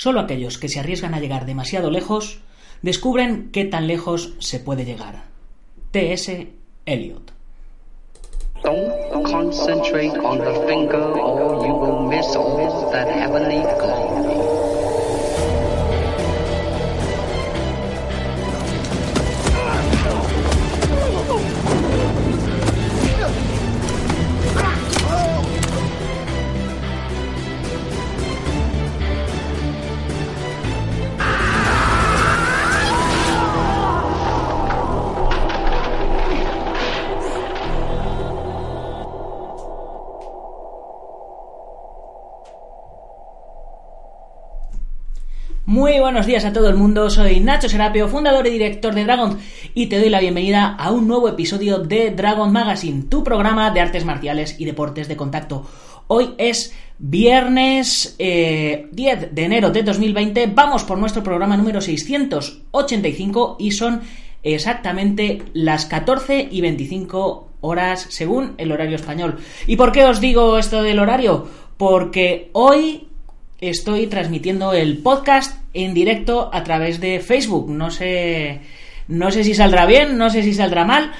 Solo aquellos que se arriesgan a llegar demasiado lejos descubren qué tan lejos se puede llegar. T.S. Eliot. Muy buenos días a todo el mundo, soy Nacho Serapio, fundador y director de Dragon, y te doy la bienvenida a un nuevo episodio de Dragon Magazine, tu programa de artes marciales y deportes de contacto. Hoy es viernes 10 eh, de enero de 2020, vamos por nuestro programa número 685 y son exactamente las 14 y 25 horas según el horario español. ¿Y por qué os digo esto del horario? Porque hoy estoy transmitiendo el podcast en directo a través de Facebook. No sé, no sé si saldrá bien, no sé si saldrá mal,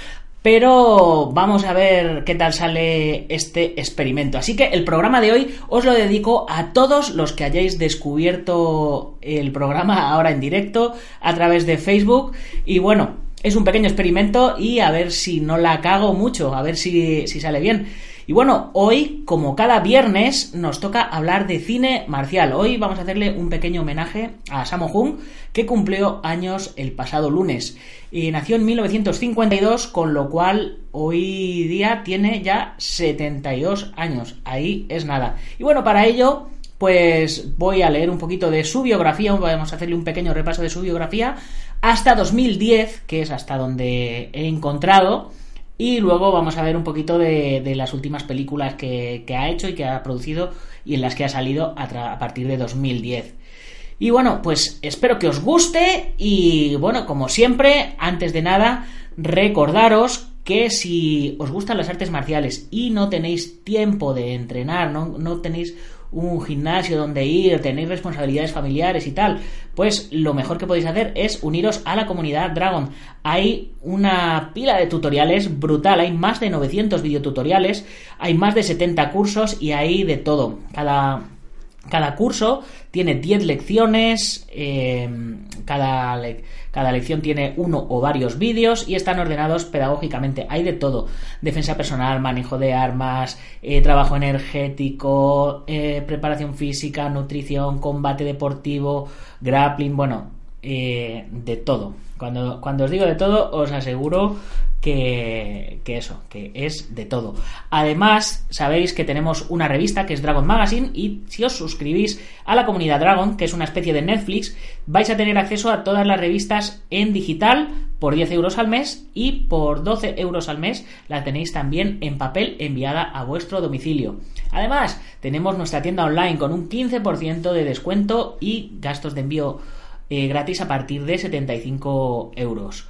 pero vamos a ver qué tal sale este experimento. Así que el programa de hoy os lo dedico a todos los que hayáis descubierto el programa ahora en directo a través de Facebook. Y bueno, es un pequeño experimento y a ver si no la cago mucho, a ver si, si sale bien. Y bueno, hoy, como cada viernes, nos toca hablar de cine marcial. Hoy vamos a hacerle un pequeño homenaje a Sammo Hung, que cumplió años el pasado lunes. Y nació en 1952, con lo cual hoy día tiene ya 72 años. Ahí es nada. Y bueno, para ello pues voy a leer un poquito de su biografía, vamos a hacerle un pequeño repaso de su biografía, hasta 2010, que es hasta donde he encontrado, y luego vamos a ver un poquito de, las últimas películas que, ha hecho y que ha producido y en las que ha salido a, partir de 2010. Y bueno, pues espero que os guste y bueno, como siempre, antes de nada, recordaros que si os gustan las artes marciales y no tenéis tiempo de entrenar, no, no tenéis un gimnasio donde ir, tenéis responsabilidades familiares y tal, pues lo mejor que podéis hacer es uniros a la comunidad Dragon. Hay una pila de tutoriales brutal, hay más de 900 videotutoriales, hay más de 70 cursos y hay de todo. Cada cada curso tiene 10 lecciones, em, cada, cada, lección tiene uno o varios vídeos y están ordenados pedagógicamente. Hay de todo, defensa personal, manejo de armas, eh, trabajo energético, eh, preparación física, nutrición, combate deportivo, grappling, bueno, eh, de todo. Cuando, cuando os digo de todo, os aseguro que, eso, que es de todo. Además, sabéis que tenemos una revista que es Dragon Magazine y si os suscribís a la comunidad Dragon, que es una especie de Netflix, vais a tener acceso a todas las revistas en digital por 10 euros al mes y por 12 euros al mes la tenéis también en papel enviada a vuestro domicilio. Además, tenemos nuestra tienda online con un 15% de descuento y gastos de envío eh, gratis a partir de 75 euros.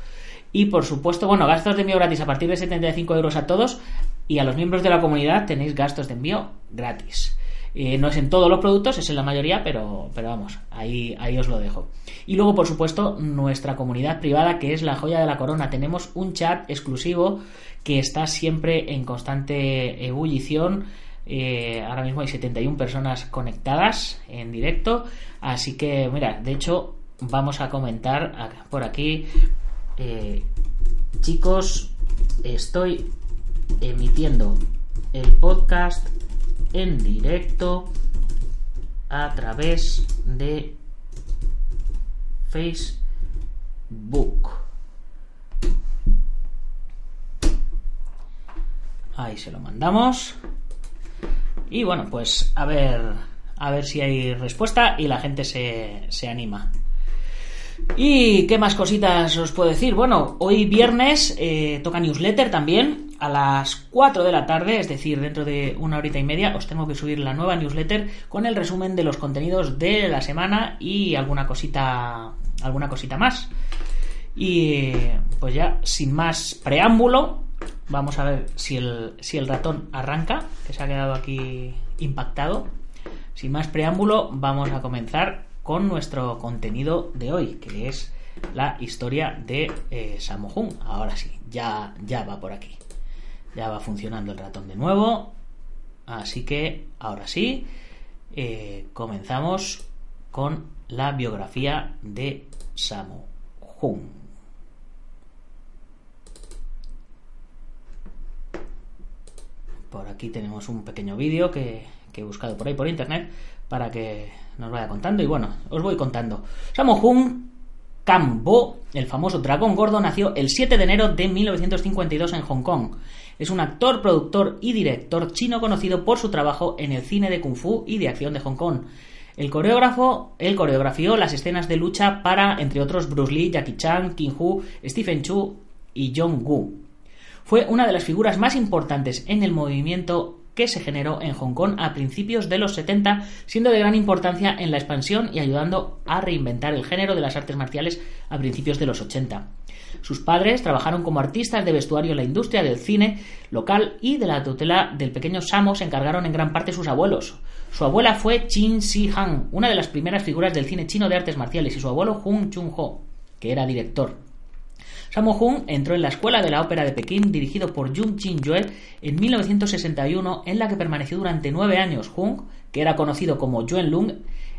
Y por supuesto, bueno, gastos de envío gratis a partir de 75 euros a todos. Y a los miembros de la comunidad tenéis gastos de envío gratis. Eh, no es en todos los productos, es en la mayoría, pero, pero vamos, ahí, ahí os lo dejo. Y luego, por supuesto, nuestra comunidad privada, que es la joya de la corona. Tenemos un chat exclusivo que está siempre en constante ebullición. Eh, ahora mismo hay 71 personas conectadas en directo. Así que, mira, de hecho, vamos a comentar por aquí eh, chicos, estoy emitiendo el podcast en directo a través de Facebook. Ahí se lo mandamos. Y bueno, pues a ver, a ver si hay respuesta y la gente se, se anima. ¿Y qué más cositas os puedo decir? Bueno, hoy viernes eh, toca newsletter también. A las 4 de la tarde, es decir, dentro de una horita y media, os tengo que subir la nueva newsletter con el resumen de los contenidos de la semana y alguna cosita, alguna cosita más. Y pues ya, sin más preámbulo, vamos a ver si el, si el ratón arranca, que se ha quedado aquí impactado. Sin más preámbulo, vamos a comenzar con nuestro contenido de hoy, que es la historia de eh, Sammo Hung. Ahora sí, ya, ya va por aquí. Ya va funcionando el ratón de nuevo. Así que ahora sí, eh, comenzamos con la biografía de Sammo Hung. Por aquí tenemos un pequeño vídeo que, que he buscado por ahí por internet para que nos vaya contando. Y bueno, os voy contando. Sammo Hung Kambo, el famoso dragón gordo, nació el 7 de enero de 1952 en Hong Kong. Es un actor, productor y director chino conocido por su trabajo en el cine de kung fu y de acción de Hong Kong. El coreógrafo, él coreografió las escenas de lucha para, entre otros, Bruce Lee, Jackie Chan, King Hu, Stephen Chu y John Woo. Fue una de las figuras más importantes en el movimiento que se generó en Hong Kong a principios de los 70, siendo de gran importancia en la expansión y ayudando a reinventar el género de las artes marciales a principios de los 80. Sus padres trabajaron como artistas de vestuario en la industria del cine local y de la tutela del pequeño Samo se encargaron en gran parte sus abuelos. Su abuela fue Chin Si Han, una de las primeras figuras del cine chino de artes marciales, y su abuelo Hung Chung Ho, que era director. Sammo Hung entró en la Escuela de la Ópera de Pekín, dirigido por Jung Jin Yue, en 1961, en la que permaneció durante nueve años. Hung, que era conocido como Yuen Lung,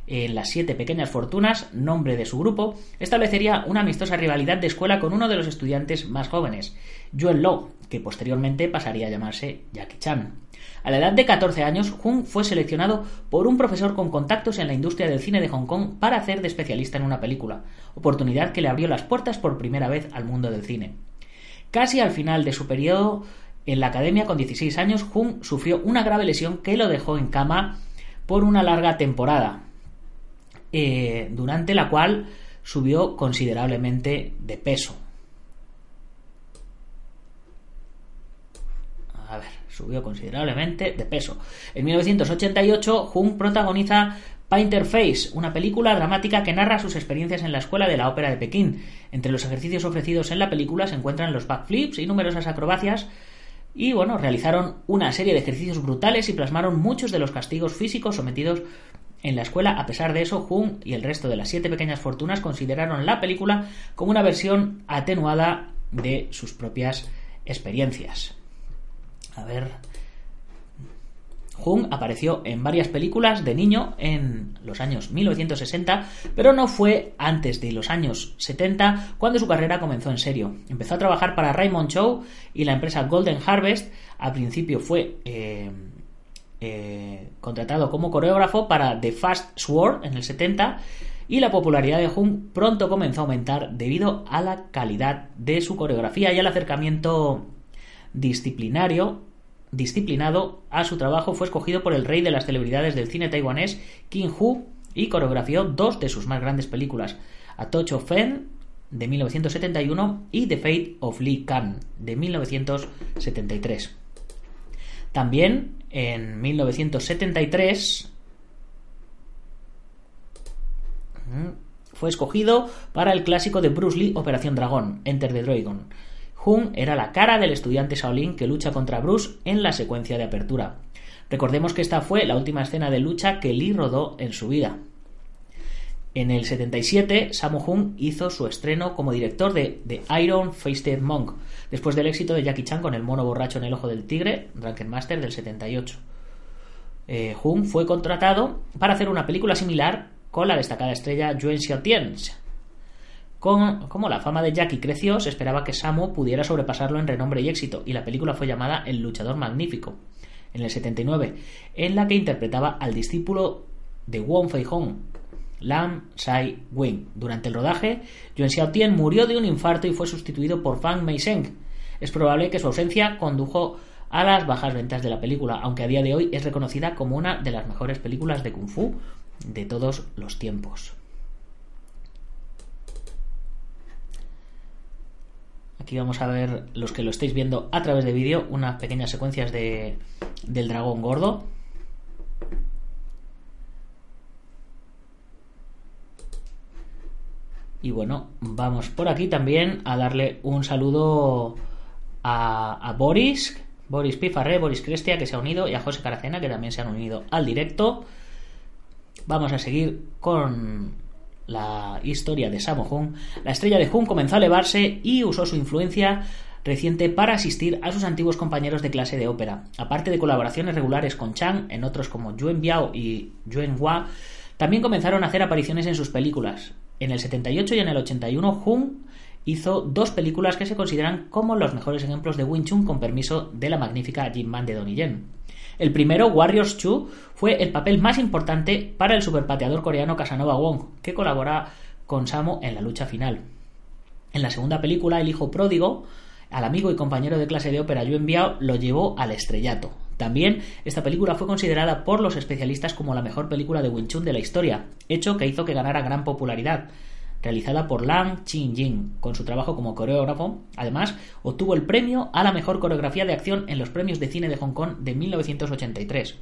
en las Siete Pequeñas Fortunas, nombre de su grupo, establecería una amistosa rivalidad de escuela con uno de los estudiantes más jóvenes, Yuen Lo, que posteriormente pasaría a llamarse Jackie Chan. A la edad de 14 años, Hung fue seleccionado por un profesor con contactos en la industria del cine de Hong Kong para hacer de especialista en una película, oportunidad que le abrió las puertas por primera vez al mundo del cine. Casi al final de su periodo en la academia, con 16 años, Hung sufrió una grave lesión que lo dejó en cama por una larga temporada, eh, durante la cual subió considerablemente de peso. A ver, subió considerablemente de peso. En 1988, Jung protagoniza Painter Face, una película dramática que narra sus experiencias en la escuela de la ópera de Pekín. Entre los ejercicios ofrecidos en la película se encuentran los backflips y numerosas acrobacias. Y bueno, realizaron una serie de ejercicios brutales y plasmaron muchos de los castigos físicos sometidos en la escuela. A pesar de eso, Jung y el resto de las siete pequeñas fortunas consideraron la película como una versión atenuada de sus propias experiencias. A ver. Jung apareció en varias películas de niño en los años 1960, pero no fue antes de los años 70 cuando su carrera comenzó en serio. Empezó a trabajar para Raymond Chow y la empresa Golden Harvest. Al principio fue eh, eh, contratado como coreógrafo para The Fast Sword en el 70 y la popularidad de Jung pronto comenzó a aumentar debido a la calidad de su coreografía y al acercamiento disciplinario disciplinado a su trabajo fue escogido por el rey de las celebridades del cine taiwanés King Hu y coreografió dos de sus más grandes películas, A Touch Fen de 1971 y The Fate of Lee Kan de 1973. También en 1973 mm, fue escogido para el clásico de Bruce Lee Operación Dragón, Enter the Dragon Jung era la cara del estudiante Shaolin que lucha contra Bruce en la secuencia de apertura. Recordemos que esta fue la última escena de lucha que Lee rodó en su vida. En el 77, Sammo Hung hizo su estreno como director de The Iron Fisted Monk, después del éxito de Jackie Chan con El mono borracho en el ojo del tigre, Drunken Master del 78. Eh, Hung fue contratado para hacer una película similar con la destacada estrella Yuen Xiaotian, como la fama de Jackie creció, se esperaba que Samo pudiera sobrepasarlo en renombre y éxito, y la película fue llamada El luchador magnífico, en el 79, en la que interpretaba al discípulo de Wong Fei Hong, Lam Sai Wing. Durante el rodaje, Yuan Xiaotien murió de un infarto y fue sustituido por Fang Meiseng. Es probable que su ausencia condujo a las bajas ventas de la película, aunque a día de hoy es reconocida como una de las mejores películas de kung fu de todos los tiempos. Aquí vamos a ver, los que lo estáis viendo a través de vídeo, unas pequeñas secuencias de, del dragón gordo. Y bueno, vamos por aquí también a darle un saludo a, Boris, Boris Pifarré, Boris Crestia, que se ha unido, y a José Caracena, que también se han unido al directo. Vamos a seguir con la historia de Sammo Hung, la estrella de Hung comenzó a elevarse y usó su influencia reciente para asistir a sus antiguos compañeros de clase de ópera. Aparte de colaboraciones regulares con Chang en otros como Yuen Biao y Yuen Hua, también comenzaron a hacer apariciones en sus películas. En el 78 y en el 81, Hung hizo dos películas que se consideran como los mejores ejemplos de Wing Chun con permiso de la magnífica Jin Man de Donnie Yen. El primero, Warriors 2, fue el papel más importante para el superpateador coreano Casanova Wong, que colabora con Samo en la lucha final. En la segunda película, El hijo pródigo, al amigo y compañero de clase de ópera Yuen Biao lo llevó al estrellato. También esta película fue considerada por los especialistas como la mejor película de Wing Chun de la historia, hecho que hizo que ganara gran popularidad realizada por Lang Chin-jin, con su trabajo como coreógrafo. Además, obtuvo el premio a la mejor coreografía de acción en los premios de cine de Hong Kong de 1983.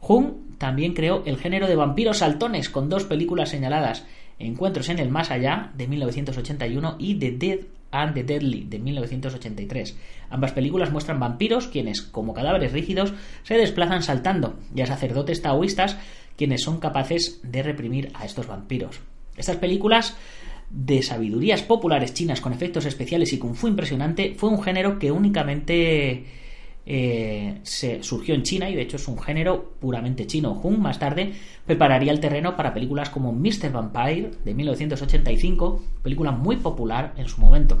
Jung también creó el género de vampiros saltones con dos películas señaladas, Encuentros en el Más Allá de 1981 y The Dead and the Deadly de 1983. Ambas películas muestran vampiros quienes, como cadáveres rígidos, se desplazan saltando, y a sacerdotes taoístas quienes son capaces de reprimir a estos vampiros. Estas películas de sabidurías populares chinas con efectos especiales y kung fu impresionante fue un género que únicamente eh, se surgió en China y de hecho es un género puramente chino. Hung más tarde prepararía el terreno para películas como Mr. Vampire de 1985, película muy popular en su momento.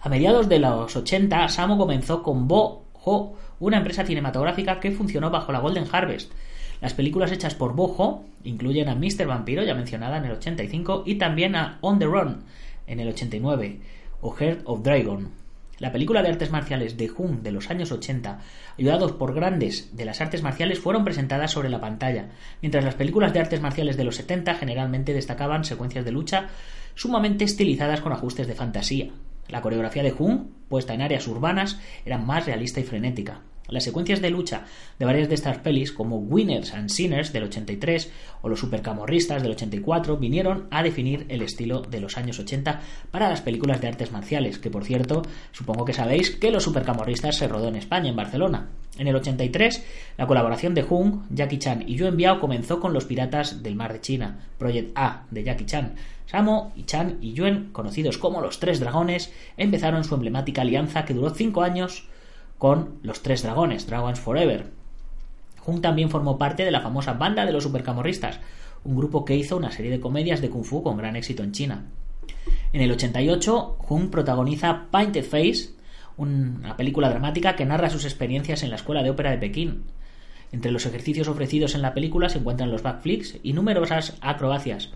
A mediados de los 80, Samo comenzó con Bo Ho, una empresa cinematográfica que funcionó bajo la Golden Harvest, las películas hechas por Bojo incluyen a Mr. Vampiro, ya mencionada en el 85, y también a On the Run en el 89, o Heart of Dragon. La película de artes marciales de Jung de los años 80, ayudados por grandes de las artes marciales, fueron presentadas sobre la pantalla, mientras las películas de artes marciales de los 70 generalmente destacaban secuencias de lucha sumamente estilizadas con ajustes de fantasía. La coreografía de Jung, puesta en áreas urbanas, era más realista y frenética. Las secuencias de lucha de varias de estas pelis, como Winners and Sinners del 83 o Los Supercamorristas del 84, vinieron a definir el estilo de los años 80 para las películas de artes marciales, que por cierto, supongo que sabéis que Los Supercamorristas se rodó en España, en Barcelona. En el 83, la colaboración de Hung, Jackie Chan y Yuen Biao comenzó con Los Piratas del Mar de China, Project A de Jackie Chan. Samo Chan y Yuen, conocidos como los Tres Dragones, empezaron su emblemática alianza que duró cinco años con los tres dragones, Dragons Forever. Jung también formó parte de la famosa banda de los supercamorristas, un grupo que hizo una serie de comedias de kung fu con gran éxito en China. En el 88, Jung protagoniza Painted Face, una película dramática que narra sus experiencias en la Escuela de Ópera de Pekín. Entre los ejercicios ofrecidos en la película se encuentran los backflips y numerosas acrobacias.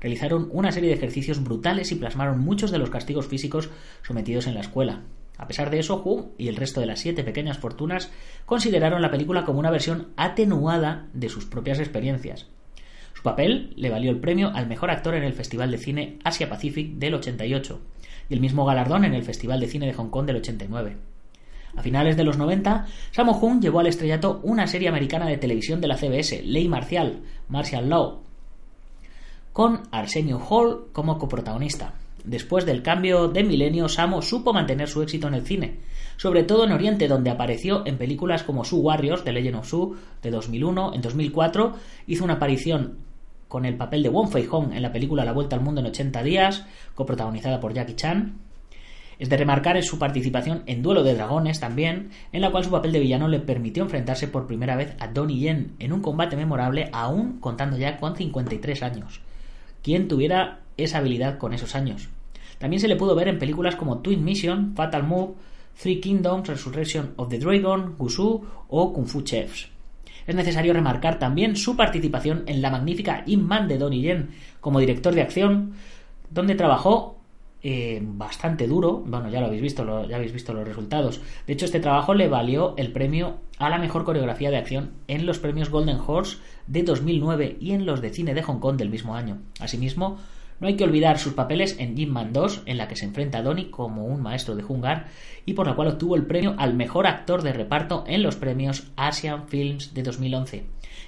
Realizaron una serie de ejercicios brutales y plasmaron muchos de los castigos físicos sometidos en la escuela. A pesar de eso, Hu y el resto de las siete pequeñas fortunas consideraron la película como una versión atenuada de sus propias experiencias. Su papel le valió el premio al mejor actor en el Festival de Cine Asia Pacific del 88 y el mismo galardón en el Festival de Cine de Hong Kong del 89. A finales de los 90, Sammo Hung llevó al estrellato una serie americana de televisión de la CBS, Ley Marcial, Martial Law, con Arsenio Hall como coprotagonista. Después del cambio de milenio, Samo supo mantener su éxito en el cine, sobre todo en Oriente, donde apareció en películas como Su Warriors, de Legend of Su, de 2001. En 2004 hizo una aparición con el papel de Wong Fei Hong en la película La Vuelta al Mundo en 80 días, coprotagonizada por Jackie Chan. Es de remarcar en su participación en Duelo de Dragones también, en la cual su papel de villano le permitió enfrentarse por primera vez a Donnie Yen en un combate memorable, aún contando ya con 53 años. ¿Quién tuviera esa habilidad con esos años? También se le pudo ver en películas como Twin Mission, Fatal Move, Three Kingdoms, Resurrection of the Dragon, Gusu o Kung Fu Chefs. Es necesario remarcar también su participación en la magnífica In Man de Donnie Yen como director de acción, donde trabajó eh, bastante duro. Bueno, ya lo habéis visto, ya habéis visto los resultados. De hecho, este trabajo le valió el premio a la mejor coreografía de acción en los premios Golden Horse de 2009 y en los de cine de Hong Kong del mismo año. Asimismo, no hay que olvidar sus papeles en Jim Man 2, en la que se enfrenta a Donnie como un maestro de Hungar y por la cual obtuvo el premio al mejor actor de reparto en los premios Asian Films de 2011,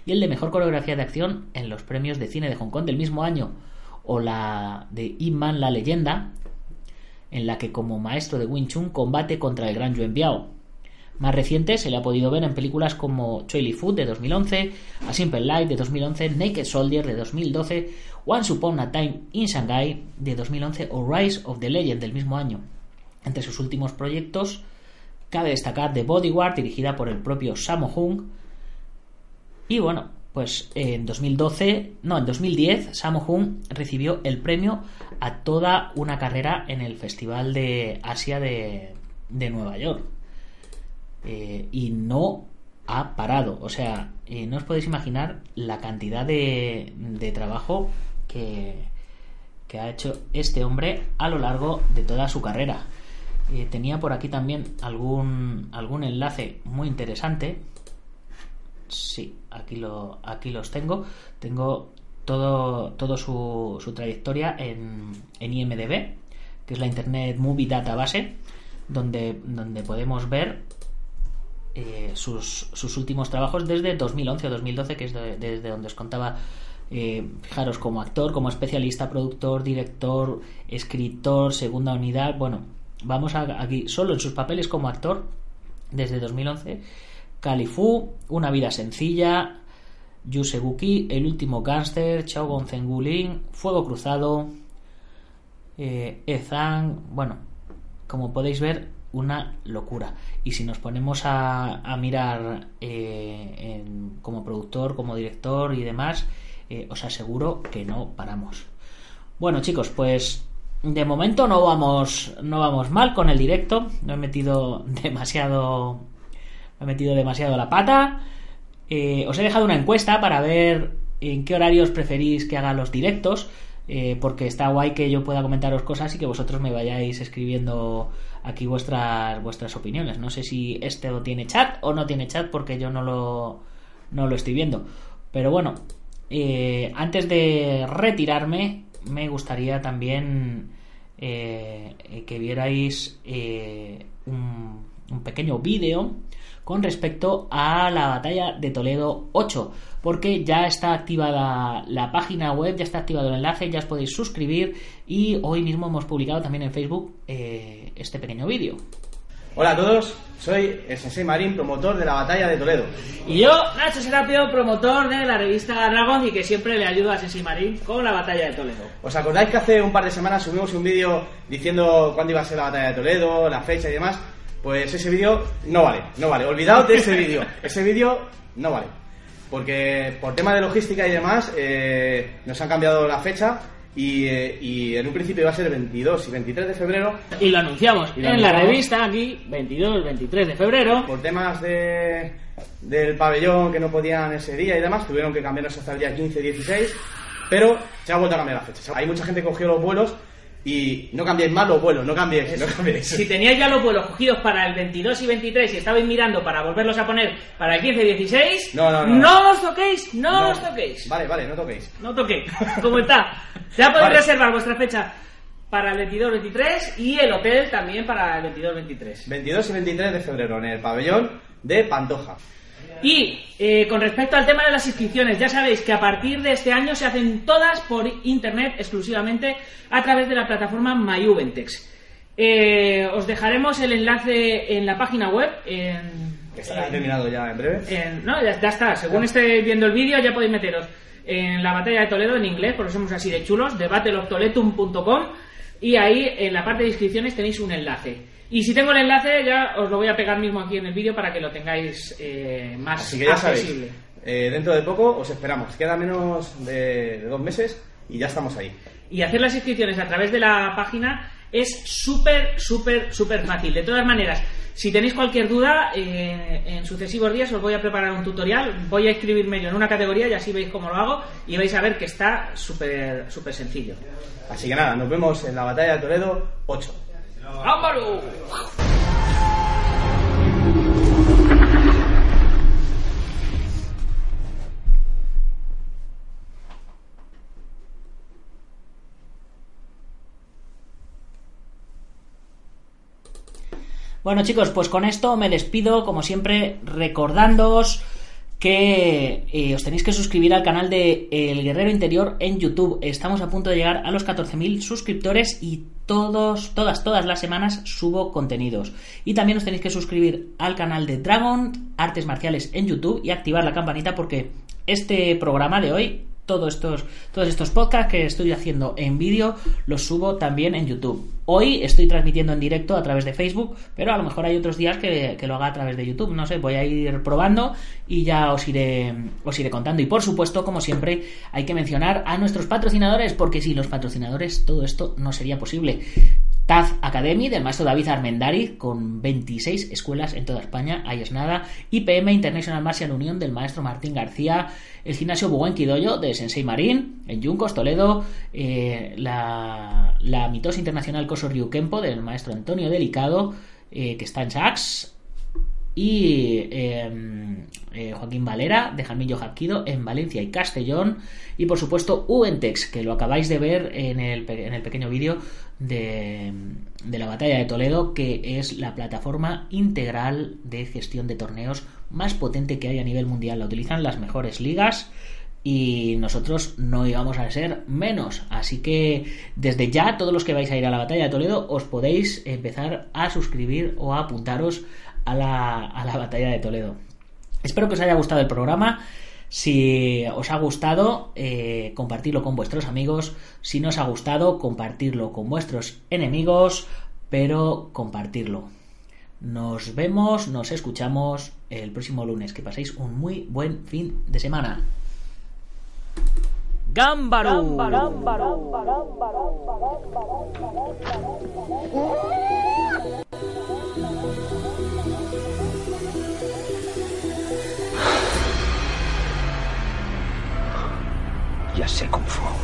y el de mejor coreografía de acción en los premios de cine de Hong Kong del mismo año, o la de Ip Man la leyenda, en la que como maestro de Wing Chun combate contra el gran Yuen Biao. más reciente se le ha podido ver en películas como Choily Food de 2011, A Simple Life de 2011, Naked Soldier de 2012, Once Upon a Time in Shanghai de 2011 o Rise of the Legend del mismo año. Entre sus últimos proyectos cabe destacar The Bodyguard dirigida por el propio Sammo Hung y bueno, pues en 2012, no, en 2010, Sammo Hung recibió el premio a toda una carrera en el Festival de Asia de, Nueva York. Eh, y no ha parado. O sea, eh, no os podéis imaginar la cantidad de, de trabajo que, que, ha hecho este hombre a lo largo de toda su carrera. Eh, tenía por aquí también algún, algún enlace muy interesante Sí, aquí, lo, aquí los tengo. Tengo todo, todo su, su trayectoria en, en, IMDB, que es la Internet Movie Database, donde, donde podemos ver eh, sus, sus, últimos trabajos desde 2011 o 2012, que es desde donde os contaba. Eh, fijaros, como actor, como especialista, productor, director, escritor, segunda unidad. Bueno, vamos a, aquí solo en sus papeles como actor desde 2011 Califu, Una vida sencilla, Yusebuki, El último gánster, Chao Zengulin, Fuego cruzado, eh, bueno, como podéis ver, una locura. Y si nos ponemos a, mirar eh, como productor, como director y demás, eh, os aseguro que no paramos. Bueno, chicos, pues de momento no vamos, no vamos mal con el directo. No he metido demasiado me he metido demasiado la pata. Eh, os he dejado una encuesta para ver en qué horarios preferís que haga los directos. Eh, porque está guay que yo pueda comentaros cosas y que vosotros me vayáis escribiendo aquí vuestras vuestras opiniones. No sé si este tiene chat o no tiene chat porque yo no lo, no lo estoy viendo. Pero bueno, eh, antes de retirarme, me gustaría también que vierais un, un pequeño vídeo con respecto a la batalla de Toledo 8, porque ya está activada la página web, ya está activado el enlace, ya os podéis suscribir y hoy mismo hemos publicado también en Facebook eh, este pequeño vídeo. Hola a todos, soy el Sensei Marín, promotor de la batalla de Toledo. Y yo, Nacho Serapio, promotor de la revista Dragon y que siempre le ayuda a Sensei Marín con la batalla de Toledo. ¿Os acordáis que hace un par de semanas subimos un vídeo diciendo cuándo iba a ser la batalla de Toledo, la fecha y demás? Pues ese vídeo no vale, no vale. Olvidaos de ese vídeo. Ese vídeo no vale. Porque por tema de logística y demás, eh, nos han cambiado la fecha eh, y, en un principio iba a ser el 22 y 23 de febrero. Y lo anunciamos en la revista aquí, 22 23 de febrero. Por temas de, del pabellón que no podían ese día y demás, tuvieron que cambiarnos hasta el día 15 16. Pero se ha vuelto a cambiar la fecha. Hay mucha gente que cogió los vuelos y no cambiéis más los vuelos, no cambiéis, no Si teníais ya los vuelos cogidos para el 22 y 23 y estabais mirando para volverlos a poner para el 15 y 16, no, no, no, no os toquéis, no, os toquéis. Vale, vale, no toquéis. No toquéis, ¿cómo está? Ya podéis reservar vuestra fecha para el 22-23 y el hotel también para el 22-23. 22 y 23 de febrero en el pabellón de Pantoja. Y eh, con respecto al tema de las inscripciones, ya sabéis que a partir de este año se hacen todas por internet exclusivamente a través de la plataforma MyUventex. Eh, os dejaremos el enlace en la página web. En, estará terminado ya en breve. no, ya, está. Según esté viendo el vídeo, ya podéis meteros en la batalla de Toledo en inglés, porque somos así de chulos, debateloftoletum.com y ahí en la parte de inscripciones tenéis un enlace. Y si tengo el enlace, ya os lo voy a pegar mismo aquí en el vídeo para que lo tengáis eh, más Así que ya accesible. Eh, dentro de poco os esperamos. Queda menos de, dos meses y ya estamos ahí. Y hacer las inscripciones a través de la página es súper, súper, súper fácil. De todas maneras, si tenéis cualquier duda, eh, en sucesivos días os voy a preparar un tutorial. Voy a escribirme yo en una categoría y así veis cómo lo hago y vais a ver que está súper, súper sencillo. Así que nada, nos vemos en la batalla de Toledo 8. Bueno chicos, pues con esto me despido, como siempre, recordándoos que eh, os tenéis que suscribir al canal de El Guerrero Interior en YouTube. Estamos a punto de llegar a los 14.000 suscriptores y todos, todas, todas las semanas subo contenidos. Y también os tenéis que suscribir al canal de Dragon Artes Marciales en YouTube y activar la campanita porque este programa de hoy todos estos, todos estos podcasts que estoy haciendo en vídeo los subo también en YouTube. Hoy estoy transmitiendo en directo a través de Facebook, pero a lo mejor hay otros días que, que, lo haga a través de YouTube. No sé, voy a ir probando y ya os iré, os iré contando. Y por supuesto, como siempre, hay que mencionar a nuestros patrocinadores, porque sin los patrocinadores todo esto no sería posible. Taz Academy del maestro David Armendari con 26 escuelas en toda España, ahí es nada. IPM International Martial Union del maestro Martín García. El gimnasio Buguen Doyo de Sensei Marín en Yuncos, Toledo. Eh, la, la Mitos Internacional Coso Ryukempo del maestro Antonio Delicado eh, que está en Sachs y eh, eh, Joaquín Valera de Jamillo Jaquido en Valencia y Castellón y por supuesto Uentex que lo acabáis de ver en el, en el pequeño vídeo de, de, la batalla de Toledo que es la plataforma integral de gestión de torneos más potente que hay a nivel mundial la utilizan las mejores ligas y nosotros no íbamos a ser menos. Así que desde ya, todos los que vais a ir a la batalla de Toledo, os podéis empezar a suscribir o a apuntaros a la, a la batalla de Toledo. Espero que os haya gustado el programa. Si os ha gustado, eh, compartirlo con vuestros amigos. Si no os ha gustado, compartirlo con vuestros enemigos, pero compartirlo. Nos vemos, nos escuchamos el próximo lunes. Que paséis un muy buen fin de semana. ¡Gámbaro! Ya sé cómo fue.